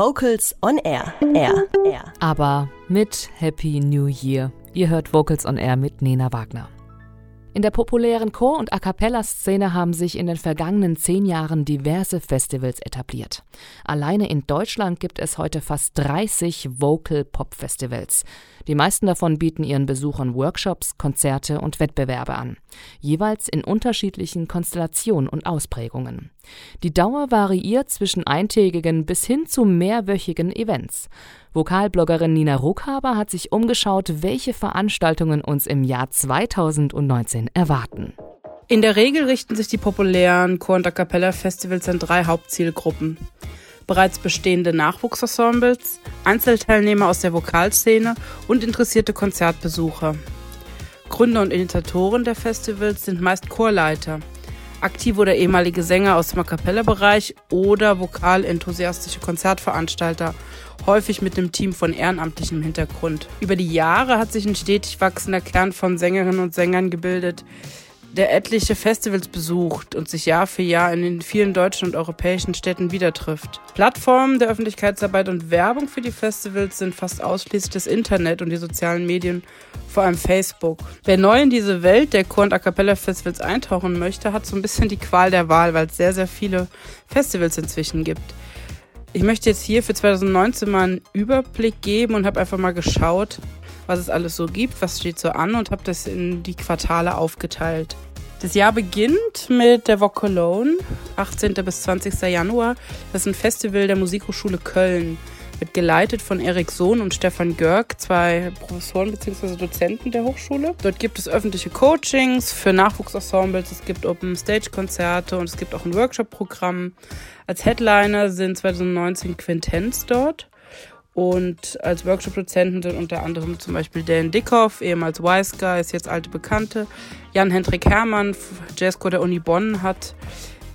Vocals on Air. Air. Air. Aber mit Happy New Year. Ihr hört Vocals on Air mit Nena Wagner. In der populären Chor- und A cappella-Szene haben sich in den vergangenen zehn Jahren diverse Festivals etabliert. Alleine in Deutschland gibt es heute fast 30 Vocal-Pop-Festivals. Die meisten davon bieten ihren Besuchern Workshops, Konzerte und Wettbewerbe an, jeweils in unterschiedlichen Konstellationen und Ausprägungen. Die Dauer variiert zwischen eintägigen bis hin zu mehrwöchigen Events. Vokalbloggerin Nina Ruckhaber hat sich umgeschaut, welche Veranstaltungen uns im Jahr 2019 erwarten. In der Regel richten sich die populären Chor- und A Cappella Festivals an drei Hauptzielgruppen. Bereits bestehende Nachwuchsensembles, Einzelteilnehmer aus der Vokalszene und interessierte Konzertbesucher. Gründer und Initiatoren der Festivals sind meist Chorleiter, aktive oder ehemalige Sänger aus dem A Cappella-Bereich oder vokalenthusiastische Konzertveranstalter häufig mit einem Team von ehrenamtlichem Hintergrund. Über die Jahre hat sich ein stetig wachsender Kern von Sängerinnen und Sängern gebildet, der etliche Festivals besucht und sich Jahr für Jahr in den vielen deutschen und europäischen Städten wieder trifft. Plattformen der Öffentlichkeitsarbeit und Werbung für die Festivals sind fast ausschließlich das Internet und die sozialen Medien, vor allem Facebook. Wer neu in diese Welt der Chor- und A Cappella Festivals eintauchen möchte, hat so ein bisschen die Qual der Wahl, weil es sehr, sehr viele Festivals inzwischen gibt. Ich möchte jetzt hier für 2019 mal einen Überblick geben und habe einfach mal geschaut, was es alles so gibt, was steht so an und habe das in die Quartale aufgeteilt. Das Jahr beginnt mit der Voc Cologne, 18. bis 20. Januar. Das ist ein Festival der Musikhochschule Köln. Wird geleitet von Erik Sohn und Stefan Görg, zwei Professoren bzw. Dozenten der Hochschule. Dort gibt es öffentliche Coachings für Nachwuchsensembles, es gibt Open-Stage-Konzerte und es gibt auch ein Workshop-Programm. Als Headliner sind 2019 Quintenz dort. Und als Workshop-Dozenten sind unter anderem zum Beispiel Dan Dickhoff, ehemals Wise Guy, ist jetzt alte Bekannte. Jan-Hendrik Herrmann, Jazzchor der Uni Bonn, hat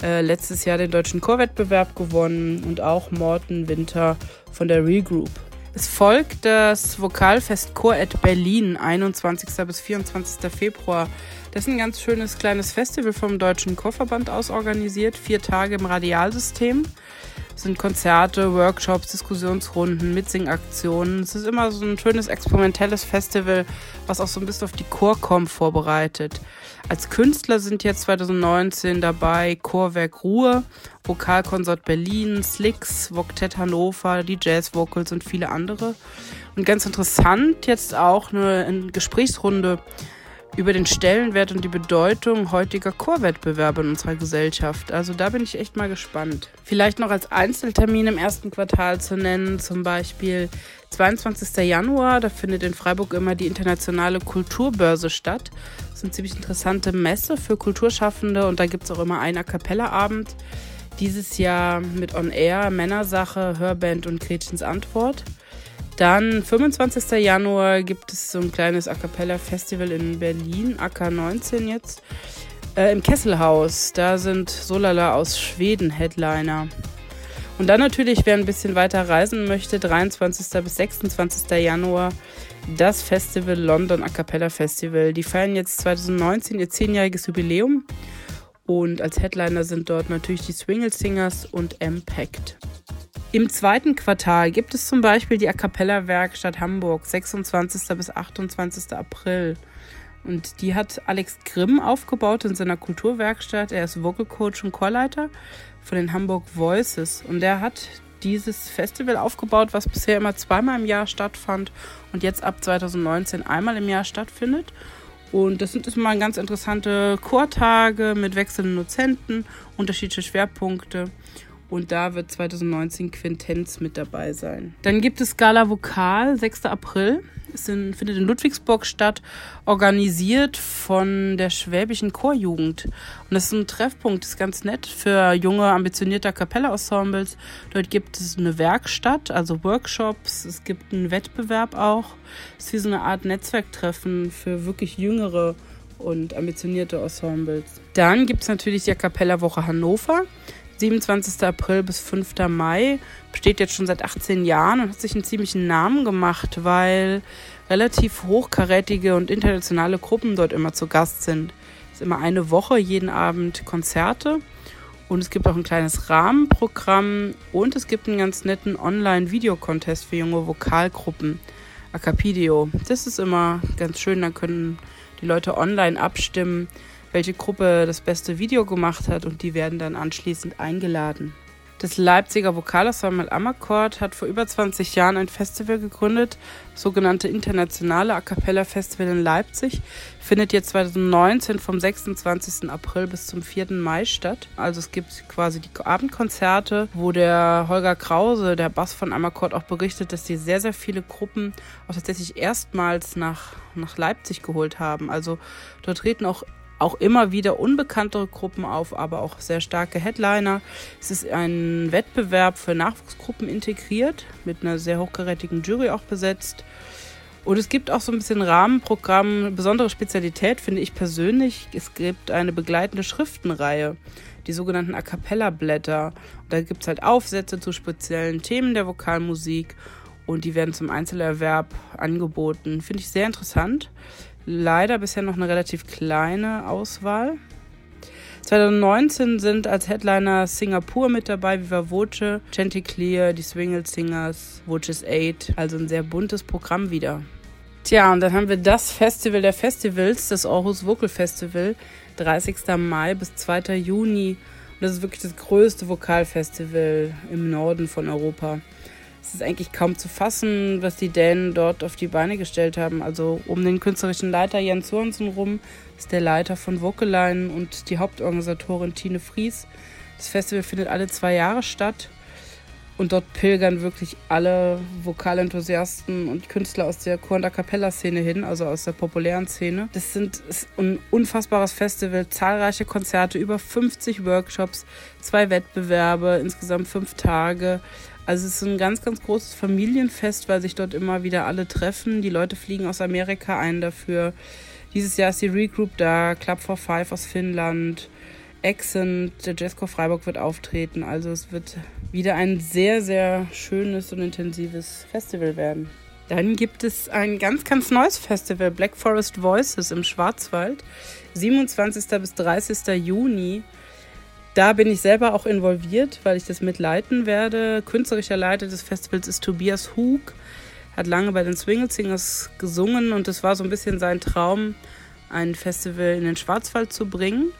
äh, letztes Jahr den deutschen Chorwettbewerb gewonnen und auch Morten Winter von der Regroup. Es folgt das Vokalfest Chor at Berlin, 21. bis 24. Februar. Das ist ein ganz schönes kleines Festival vom Deutschen Chorverband aus organisiert, vier Tage im Radialsystem. Sind Konzerte, Workshops, Diskussionsrunden, Mitsingaktionen. Es ist immer so ein schönes experimentelles Festival, was auch so ein bisschen auf die Chorcom vorbereitet. Als Künstler sind jetzt 2019 dabei Chorwerk Ruhe, Vokalkonsort Berlin, Slicks, Voktet Hannover, die Jazz Vocals und viele andere. Und ganz interessant jetzt auch eine Gesprächsrunde über den Stellenwert und die Bedeutung heutiger Chorwettbewerbe in unserer Gesellschaft. Also da bin ich echt mal gespannt. Vielleicht noch als Einzeltermin im ersten Quartal zu nennen, zum Beispiel 22. Januar, da findet in Freiburg immer die internationale Kulturbörse statt. Das ist eine ziemlich interessante Messe für Kulturschaffende und da gibt es auch immer einen A Cappella-Abend. Dieses Jahr mit On Air, Männersache, Hörband und Gretchens Antwort. Dann 25. Januar gibt es so ein kleines A Cappella Festival in Berlin, AK19 jetzt, äh, im Kesselhaus. Da sind Solala aus Schweden Headliner. Und dann natürlich, wer ein bisschen weiter reisen möchte, 23. bis 26. Januar das Festival London A Cappella Festival. Die feiern jetzt 2019 ihr zehnjähriges Jubiläum. Und als Headliner sind dort natürlich die Swingle Singers und Impact. Im zweiten Quartal gibt es zum Beispiel die A Cappella Werkstatt Hamburg, 26. bis 28. April. Und die hat Alex Grimm aufgebaut in seiner Kulturwerkstatt. Er ist Vocal Coach und Chorleiter von den Hamburg Voices. Und er hat dieses Festival aufgebaut, was bisher immer zweimal im Jahr stattfand und jetzt ab 2019 einmal im Jahr stattfindet. Und das sind immer ganz interessante Chortage mit wechselnden Dozenten, unterschiedliche Schwerpunkte. Und da wird 2019 Quintenz mit dabei sein. Dann gibt es Gala Vokal, 6. April. Es in, findet in Ludwigsburg statt, organisiert von der Schwäbischen Chorjugend. Und das ist ein Treffpunkt, das ist ganz nett für junge, ambitionierte Kapelle-Ensembles. Dort gibt es eine Werkstatt, also Workshops, es gibt einen Wettbewerb auch. Es ist wie so eine Art Netzwerktreffen für wirklich jüngere und ambitionierte Ensembles. Dann gibt es natürlich die Woche Hannover. 27. April bis 5. Mai, besteht jetzt schon seit 18 Jahren und hat sich einen ziemlichen Namen gemacht, weil relativ hochkarätige und internationale Gruppen dort immer zu Gast sind. Es ist immer eine Woche, jeden Abend Konzerte Und es gibt auch ein kleines Rahmenprogramm und es gibt einen ganz netten Online-Video-Contest für junge Vokalgruppen. Acapidio. Das ist immer ganz schön, da können die Leute online abstimmen, welche Gruppe das beste Video gemacht hat und die werden dann anschließend eingeladen. Das Leipziger Vokalensemble Amakord hat vor über 20 Jahren ein Festival gegründet, das sogenannte Internationale A Cappella Festival in Leipzig. Findet jetzt 2019 vom 26. April bis zum 4. Mai statt. Also es gibt quasi die Abendkonzerte, wo der Holger Krause, der Bass von Amakord, auch berichtet, dass die sehr, sehr viele Gruppen auch tatsächlich erstmals nach, nach Leipzig geholt haben. Also dort treten auch auch immer wieder unbekanntere Gruppen auf, aber auch sehr starke Headliner. Es ist ein Wettbewerb für Nachwuchsgruppen integriert, mit einer sehr hochkarätigen Jury auch besetzt. Und es gibt auch so ein bisschen Rahmenprogramm, besondere Spezialität finde ich persönlich. Es gibt eine begleitende Schriftenreihe, die sogenannten A Cappella-Blätter. Da gibt es halt Aufsätze zu speziellen Themen der Vokalmusik und die werden zum Einzelerwerb angeboten. Finde ich sehr interessant leider bisher noch eine relativ kleine Auswahl. 2019 sind als Headliner Singapur mit dabei, Viva Voce, Chanticleer, die Swingle Singers, Voces 8, also ein sehr buntes Programm wieder. Tja, und dann haben wir das Festival der Festivals, das Aarhus Vocal Festival, 30. Mai bis 2. Juni. Und das ist wirklich das größte Vokalfestival im Norden von Europa es ist eigentlich kaum zu fassen, was die Dänen dort auf die Beine gestellt haben. Also um den künstlerischen Leiter Jens Sorensen rum ist der Leiter von Vocalein und die Hauptorganisatorin Tine Fries. Das Festival findet alle zwei Jahre statt und dort pilgern wirklich alle Vokalenthusiasten und Künstler aus der Chor- und A Cappella-Szene hin, also aus der populären Szene. Das sind ist ein unfassbares Festival, zahlreiche Konzerte, über 50 Workshops, zwei Wettbewerbe, insgesamt fünf Tage. Also es ist ein ganz, ganz großes Familienfest, weil sich dort immer wieder alle treffen. Die Leute fliegen aus Amerika ein dafür. Dieses Jahr ist die Regroup da, Club for Five aus Finnland, Accent, der Jazzcore Freiburg wird auftreten. Also es wird wieder ein sehr, sehr schönes und intensives Festival werden. Dann gibt es ein ganz, ganz neues Festival, Black Forest Voices im Schwarzwald. 27. bis 30. Juni da bin ich selber auch involviert, weil ich das mitleiten werde. Künstlerischer Leiter des Festivals ist Tobias Hug. Hat lange bei den Swingle Singers gesungen und es war so ein bisschen sein Traum, ein Festival in den Schwarzwald zu bringen.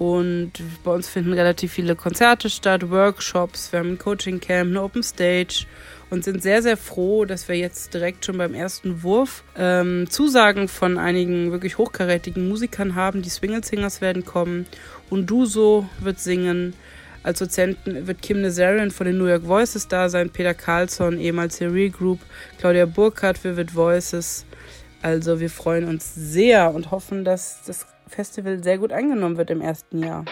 Und bei uns finden relativ viele Konzerte statt, Workshops, wir haben ein Coaching Camp, eine Open Stage und sind sehr, sehr froh, dass wir jetzt direkt schon beim ersten Wurf ähm, Zusagen von einigen wirklich hochkarätigen Musikern haben. Die Swingle Singers werden kommen und Duso wird singen. Als Dozenten wird Kim Nazarian von den New York Voices da sein, Peter Carlson, ehemals der Real Group, Claudia Burkhardt Vivid Voices. Also wir freuen uns sehr und hoffen, dass das Festival sehr gut angenommen wird im ersten Jahr.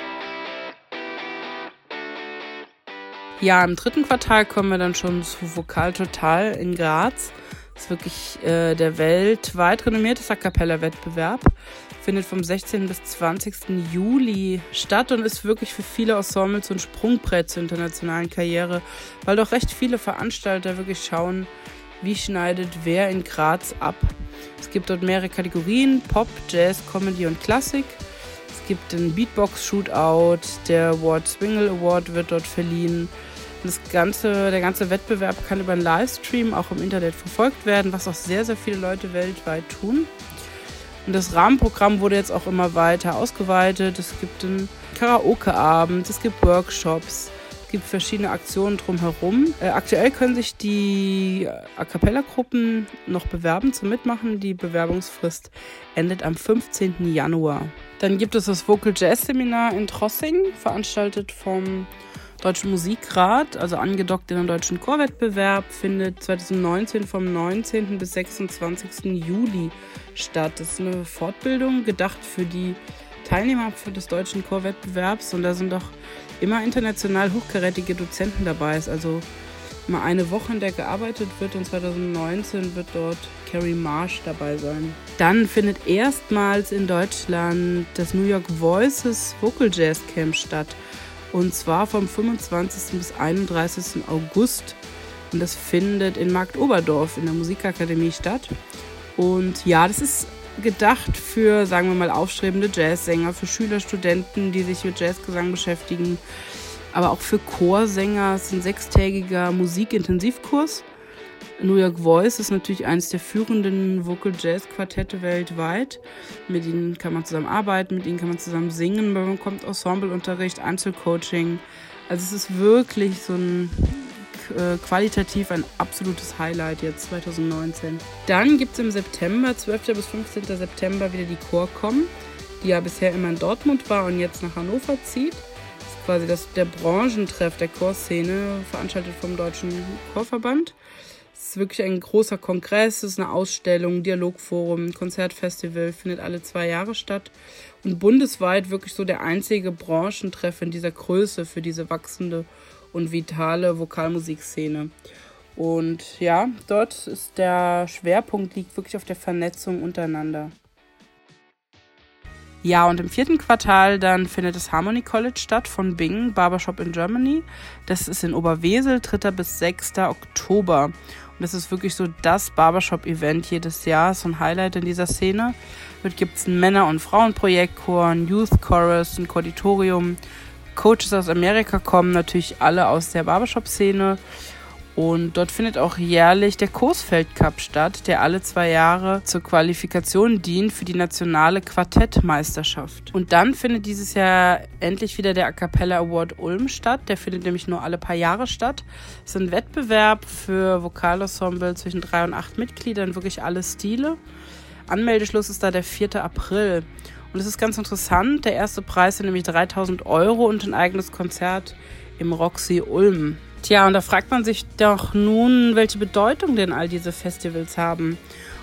Ja, im dritten Quartal kommen wir dann schon zu Vokal Total in Graz. Das ist wirklich äh, der weltweit renommierte A Cappella-Wettbewerb. Findet vom 16. bis 20. Juli statt und ist wirklich für viele Ensembles so ein Sprungbrett zur internationalen Karriere, weil doch recht viele Veranstalter wirklich schauen, wie schneidet wer in Graz ab. Es gibt dort mehrere Kategorien: Pop, Jazz, Comedy und Klassik. Es gibt einen Beatbox-Shootout, der Ward Swingle Award wird dort verliehen. Das ganze, der ganze Wettbewerb kann über einen Livestream auch im Internet verfolgt werden, was auch sehr, sehr viele Leute weltweit tun. Und das Rahmenprogramm wurde jetzt auch immer weiter ausgeweitet. Es gibt einen Karaoke-Abend, es gibt Workshops, gibt verschiedene Aktionen drumherum. Äh, aktuell können sich die A Cappella-Gruppen noch bewerben zum Mitmachen. Die Bewerbungsfrist endet am 15. Januar. Dann gibt es das Vocal Jazz Seminar in Trossing, veranstaltet vom Deutschen Musikrat, also angedockt in den Deutschen Chorwettbewerb, findet 2019 vom 19. bis 26. Juli statt. Das ist eine Fortbildung, gedacht für die Teilnehmer des Deutschen Chorwettbewerbs und da sind auch immer international hochkarätige Dozenten dabei. Ist also mal eine Woche, in der gearbeitet wird und 2019 wird dort Carrie Marsh dabei sein. Dann findet erstmals in Deutschland das New York Voices Vocal Jazz Camp statt. Und zwar vom 25. bis 31. August. Und das findet in Marktoberdorf in der Musikakademie statt. Und ja, das ist gedacht für, sagen wir mal, aufstrebende Jazzsänger, für Schüler, Studenten, die sich mit Jazzgesang beschäftigen, aber auch für Chorsänger. Es ist ein sechstägiger Musikintensivkurs. New York Voice ist natürlich eines der führenden Vocal Jazz Quartette weltweit. Mit ihnen kann man zusammen arbeiten, mit ihnen kann man zusammen singen, man bekommt Ensembleunterricht, Einzelcoaching. Also es ist wirklich so ein äh, qualitativ ein absolutes Highlight jetzt 2019. Dann gibt es im September, 12. bis 15. September, wieder die Chorcom, die ja bisher immer in Dortmund war und jetzt nach Hannover zieht. Das ist quasi das, der Branchentreff der Chorszene, veranstaltet vom Deutschen Chorverband. Es ist wirklich ein großer Kongress, es ist eine Ausstellung, Dialogforum, Konzertfestival, findet alle zwei Jahre statt und bundesweit wirklich so der einzige Branchentreff in dieser Größe für diese wachsende und vitale Vokalmusikszene. Und ja, dort ist der Schwerpunkt liegt wirklich auf der Vernetzung untereinander. Ja, und im vierten Quartal dann findet das Harmony College statt von Bing, Barbershop in Germany. Das ist in Oberwesel, 3. bis 6. Oktober. Und das ist wirklich so das Barbershop-Event jedes Jahr, so ein Highlight in dieser Szene. Dort gibt es einen Männer- und Frauenprojektchor, einen Youth Chorus, ein Koditorium. Coaches aus Amerika kommen natürlich alle aus der Barbershop-Szene und dort findet auch jährlich der Coesfeld Cup statt, der alle zwei Jahre zur Qualifikation dient für die nationale Quartettmeisterschaft. Und dann findet dieses Jahr endlich wieder der A Cappella Award Ulm statt. Der findet nämlich nur alle paar Jahre statt. Es ist ein Wettbewerb für Vokalensemble zwischen drei und acht Mitgliedern, wirklich alle Stile. Anmeldeschluss ist da der 4. April. Und es ist ganz interessant, der erste Preis sind nämlich 3000 Euro und ein eigenes Konzert im Roxy Ulm. Tja, und da fragt man sich doch nun, welche Bedeutung denn all diese Festivals haben.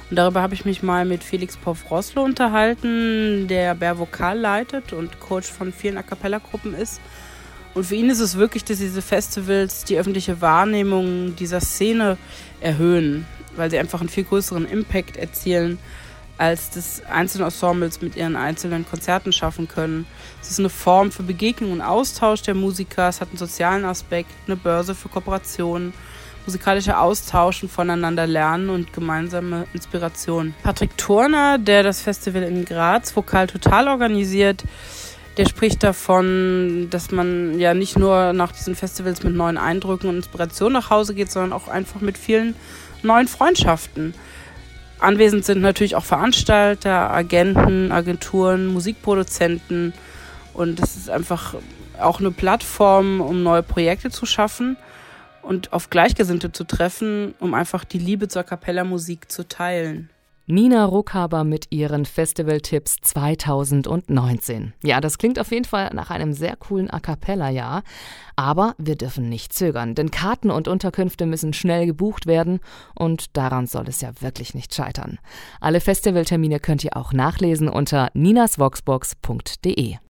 Und darüber habe ich mich mal mit Felix Poff-Roslo unterhalten, der Bär Vokal leitet und Coach von vielen A Cappella-Gruppen ist. Und für ihn ist es wirklich, dass diese Festivals die öffentliche Wahrnehmung dieser Szene erhöhen, weil sie einfach einen viel größeren Impact erzielen als das einzelne Ensembles mit ihren einzelnen Konzerten schaffen können. Es ist eine Form für Begegnung und Austausch der Musiker, es hat einen sozialen Aspekt, eine Börse für Kooperationen, musikalischer Austausch und voneinander lernen und gemeinsame Inspiration. Patrick Turner, der das Festival in Graz Vokal Total organisiert, der spricht davon, dass man ja nicht nur nach diesen Festivals mit neuen Eindrücken und Inspirationen nach Hause geht, sondern auch einfach mit vielen neuen Freundschaften. Anwesend sind natürlich auch Veranstalter, Agenten, Agenturen, Musikproduzenten und es ist einfach auch eine Plattform, um neue Projekte zu schaffen und auf Gleichgesinnte zu treffen, um einfach die Liebe zur Capella-Musik zu teilen. Nina Ruckhaber mit ihren Festival-Tipps 2019. Ja, das klingt auf jeden Fall nach einem sehr coolen A Cappella-Jahr. Aber wir dürfen nicht zögern, denn Karten und Unterkünfte müssen schnell gebucht werden und daran soll es ja wirklich nicht scheitern. Alle Festivaltermine könnt ihr auch nachlesen unter ninasvoxbox.de.